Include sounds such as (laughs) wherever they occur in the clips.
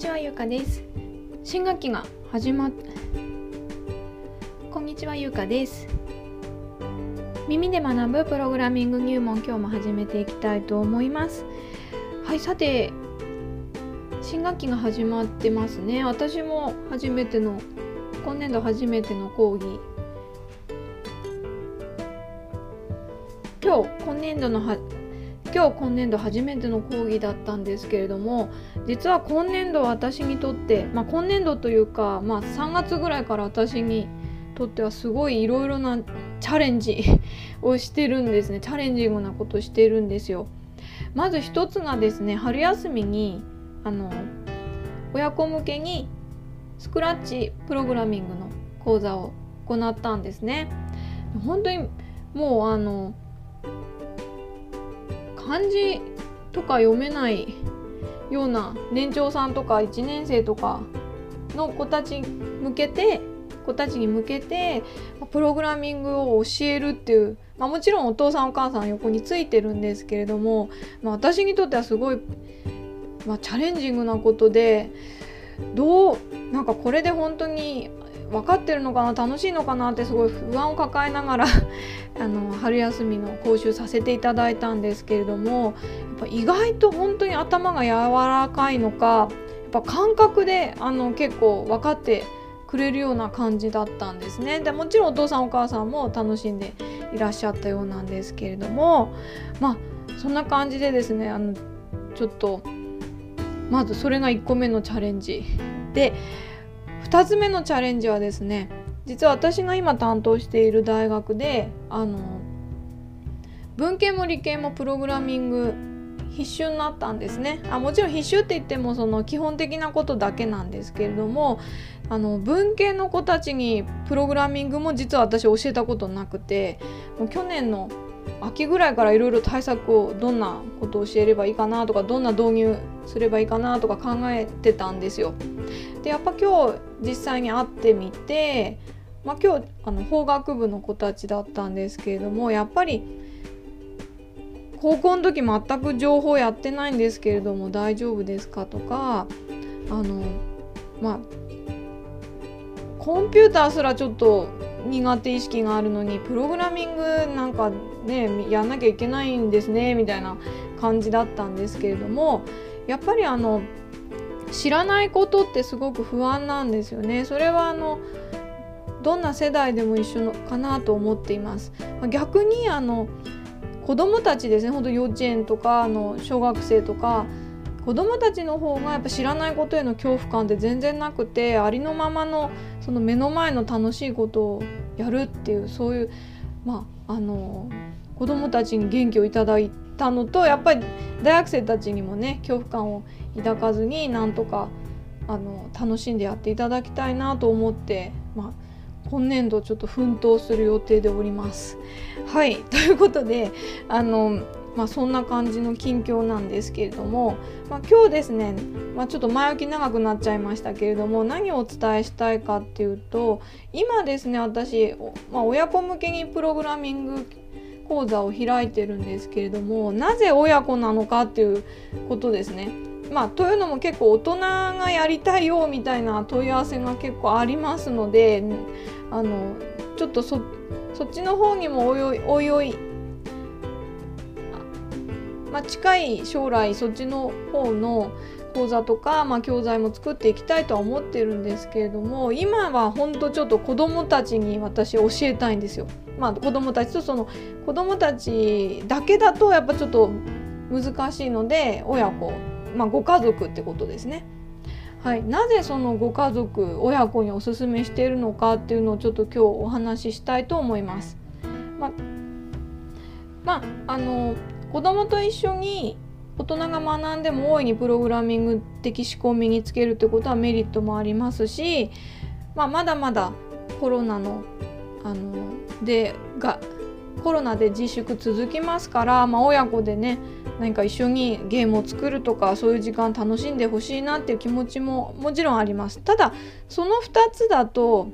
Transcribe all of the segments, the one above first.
ちはゆうかです。新学期が始まっこんにちはゆうかです。耳で学ぶプログラミング入門今日も始めていきたいと思います。はいさて新学期が始まってますね。私も初めての今年度初めての講義。今日今年度のは今日今年度初めての講義だったんですけれども実は今年度私にとって、まあ、今年度というか、まあ、3月ぐらいから私にとってはすごいいろいろなチャレンジ (laughs) をしてるんですねチャレンジングなことしてるんですよ。まず一つがですね春休みにあの親子向けにスクラッチプログラミングの講座を行ったんですね。本当にもうあの漢字とか読めないような年長さんとか1年生とかの子たち向けて子たちに向けてプログラミングを教えるっていう、まあ、もちろんお父さんお母さん横についてるんですけれども、まあ、私にとってはすごい、まあ、チャレンジングなことでどうなんかこれで本当に分かってるのかな？楽しいのかな？ってすごい不安を抱えながら (laughs) あの春休みの講習させていただいたんですけれどもやっぱ意外と本当に頭が柔らかいのかやっぱ感覚であの結構分かってくれるような感じだったんですね。でもちろんお父さんお母さんも楽しんでいらっしゃったようなんですけれどもまあそんな感じでですねあのちょっとまずそれが1個目のチャレンジで2つ目のチャレンジはですね実は私が今担当している大学であの文系も理系もプログラミング必修になったんですね。あもちろん必修って言ってもその基本的なことだけなんですけれどもあの文系の子たちにプログラミングも実は私教えたことなくてもう去年の秋ぐらいからいろいろ対策をどんなことを教えればいいかなとかどんな導入すればいいかなとか考えてたんですよ。でやっぱ今日実際に会ってみて、まあ、今日あの法学部の子たちだったんですけれどもやっぱり高校の時全く情報やってないんですけれども大丈夫ですかとかあのまあコンピューターすらちょっと苦手意識があるのにプログラミングなんかねやんなきゃいけないんですねみたいな感じだったんですけれどもやっぱりあの知らないことってすごく不安なんですよね。それはあのどんな世代でも一緒のかなと思っています。逆にあの子どもたちですねほんと幼稚園とかあの小学生とか子どもたちの方がやっぱ知らないことへの恐怖感って全然なくてありのままのその目の前の楽しいことをやるっていうそういうまああの子どもたちに元気をいただいたのとやっぱり大学生たちにもね恐怖感を抱かずになんとかあの楽しんでやっていただきたいなと思って、まあ、今年度ちょっと奮闘する予定でおります。はいということであのまあ、そんな感じの近況なんですけれども、まあ、今日ですね、まあ、ちょっと前置き長くなっちゃいましたけれども何をお伝えしたいかっていうと今ですね私、ま、親子向けにプログラミング講座を開いてるんですけれどもなぜ親子なのかっていうことですね。まあ、というのも結構大人がやりたいよみたいな問い合わせが結構ありますのであのちょっとそっちの方にもおいおいおいまあ、近い将来そっちの方の講座とか、まあ、教材も作っていきたいとは思ってるんですけれども今は本当ちょっと子どもたちに私教えたいんですよ。まあ、子どもたちとその子どもたちだけだとやっぱちょっと難しいので親子、まあ、ご家族ってことですね。はい、なぜそのご家族親子におすすめしているのかっていうのをちょっと今日お話ししたいと思います。ま、まあ、あの子供と一緒に大人が学んでも大いにプログラミング的思考を身につけるってことはメリットもありますし、まあ、まだまだコロナのあのでがコロナで自粛続きますから、まあ、親子でね何か一緒にゲームを作るとかそういう時間楽しんでほしいなっていう気持ちももちろんあります。ただその2つだと、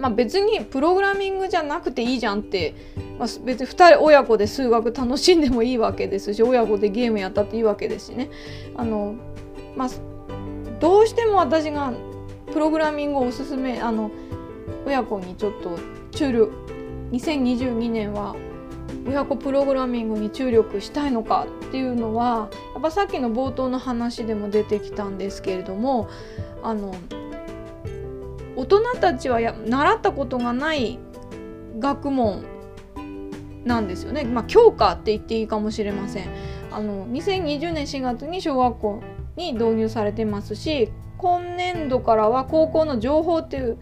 まあ、別にプログラミングじゃなくていいじゃんってまあ、別に2人親子で数学楽しんでもいいわけですし親子でゲームやったっていいわけですしね。あの、まあ、どうしても私がプログラミングをおすすめあの親子にちょっと注力2022年は親子プログラミングに注力したいのかっていうのはやっぱさっきの冒頭の話でも出てきたんですけれどもあの大人たちはや習ったことがない学問なんですよね。まあ、教科って言っていいかもしれません。あの2020年4月に小学校に導入されてますし今年度からは高校の情報っていう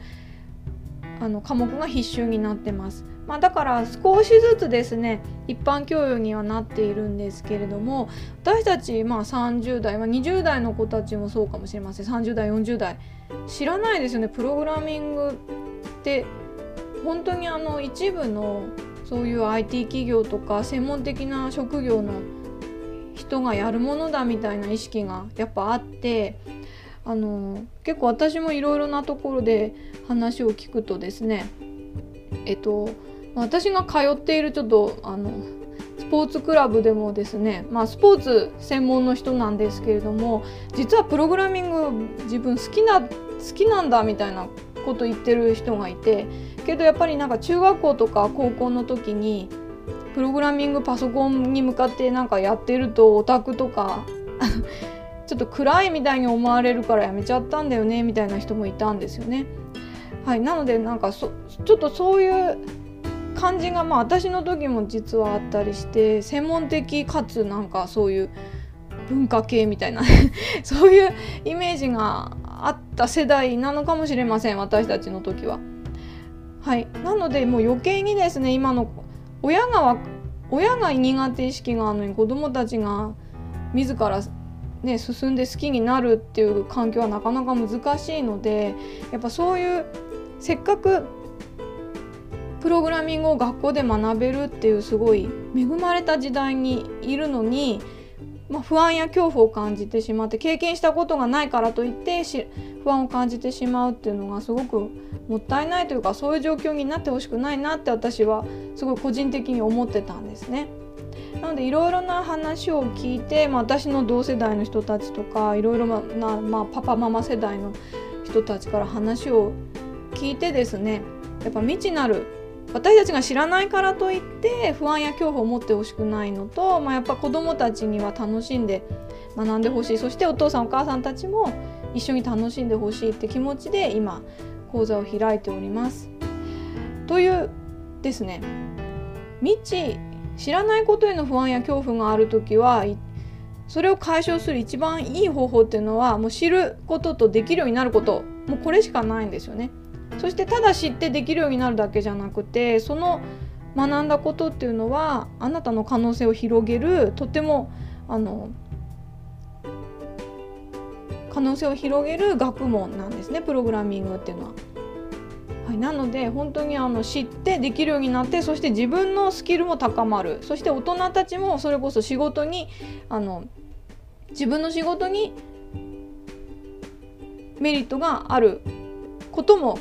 あの科目が必修になってます。まあ、だから少しずつですね一般教養にはなっているんですけれども私たちまあ30代、まあ、20代の子たちもそうかもしれません30代40代知らないですよね。プログラミングって本当にあの一部のそういう IT 企業とか専門的な職業の人がやるものだみたいな意識がやっぱあってあの結構私もいろいろなところで話を聞くとですねえっと私が通っているちょっとあのポーツクラブでもですね、まあ、スポーツ専門の人なんですけれども実はプログラミング自分好きな好きなんだみたいなこと言ってる人がいてけどやっぱりなんか中学校とか高校の時にプログラミングパソコンに向かってなんかやってるとオタクとか (laughs) ちょっと暗いみたいに思われるからやめちゃったんだよねみたいな人もいたんですよね。はい、なのでなんかそちょっとそういう感じがまあ私の時も実はあったりして専門的かつなんかそういう文化系みたいな (laughs) そういうイメージがあった世代なのかもしれません私たちの時は。はい、なのでもう余計にですね今の親が親が苦手意識があるのに子どもたちが自らね、進んで好きになるっていう環境はなかなか難しいのでやっぱそういうせっかくプログラミングを学校で学べるっていうすごい恵まれた時代にいるのに、まあ、不安や恐怖を感じてしまって経験したことがないからといって不安を感じてしまうっていうのがすごくもったいないというかそういう状況になってほしくないなって私はすごい個人的に思ってたんですね。なのでいろいろな話を聞いて、まあ、私の同世代の人たちとかいろいろな、まあ、パパママ世代の人たちから話を聞いてですねやっぱ未知なる私たちが知らないからといって不安や恐怖を持ってほしくないのと、まあ、やっぱ子どもたちには楽しんで学んでほしいそしてお父さんお母さんたちも一緒に楽しんでほしいって気持ちで今講座を開いております。というですね未知知らないことへの不安や恐怖がある時はそれを解消する一番いい方法っていうのはもう知ることとできるようになることもうこれしかないんですよね。そしてただ知ってできるようになるだけじゃなくてその学んだことっていうのはあなたの可能性を広げるとてもあの可能性を広げる学問なんですねプログラミングっていうのは。はい、なので本当にあの知ってできるようになってそして自分のスキルも高まるそして大人たちもそれこそ仕事にあの自分の仕事にメリットがあることも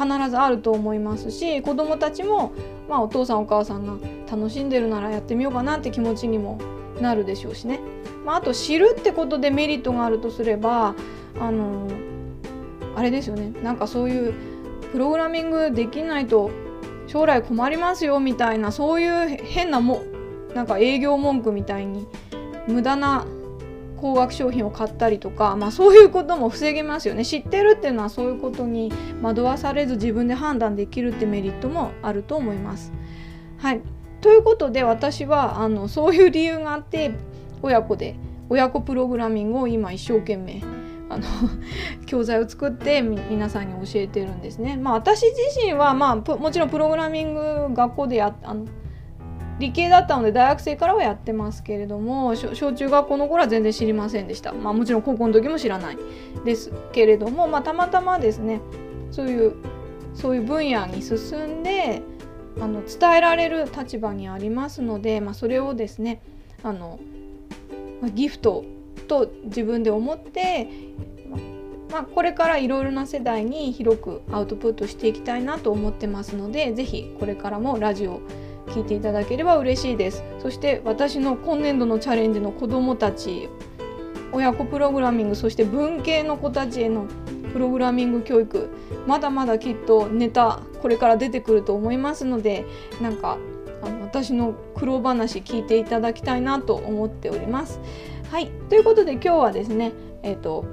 必ずあると思いますし子どもたちも、まあ、お父さんお母さんが楽しんでるならやってみようかなって気持ちにもなるでしょうしね、まあ、あと知るってことでメリットがあるとすればあのあれですよね。なんかそういうプログラミングできないと将来困りますよみたいなそういう変なもなんか営業文句みたいに無駄な高額商品を買ったりとか、まあ、そういうことも防げますよね知ってるっていうのはそういうことに惑わされず自分で判断できるってメリットもあると思います。はいということで私はあのそういう理由があって親子で親子プログラミングを今一生懸命あの (laughs) 教材を作って皆さんに教えてるんですね。まあ、私自身は、まあ、もちろんプログラミング学校でやあの理系だったので大学生からはやってますけれども小中学校の頃は全然知りませんでした、まあ、もちろん高校の時も知らないですけれども、まあ、たまたまですねそういうそういう分野に進んであの伝えられる立場にありますので、まあ、それをですねあの、ギフトと自分で思って、まあ、これからいろいろな世代に広くアウトプットしていきたいなと思ってますので是非これからもラジオ聞いていただければ嬉しいですそして私の今年度のチャレンジの子どもたち親子プログラミングそして文系の子たちへのプログラミング教育まだまだきっとネタこれから出てくると思いますのでなんかあの私の苦労話聞いていただきたいなと思っております。はいということで今日はですねえっ、ー、と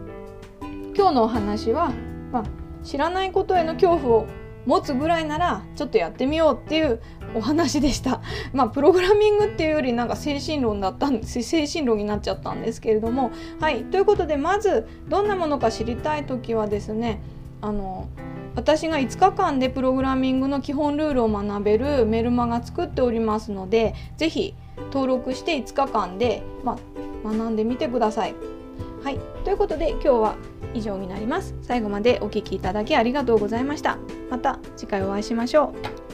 今日のお話は、まあ、知らないことへの恐怖を持つぐらいならちょっとやってみようっていうお話でした。(laughs) まあプログラミングっていうよりなんか精神論だったんです精神論になっちゃったんですけれどもはいということでまずどんなものか知りたい時はですねあの私が5日間でプログラミングの基本ルールを学べるメルマガ作っておりますので是非登録して5日間で、まあ、学んでみてください。はいということで今日は以上になります。最後までお聴きいただきありがとうございました。また次回お会いしましょう。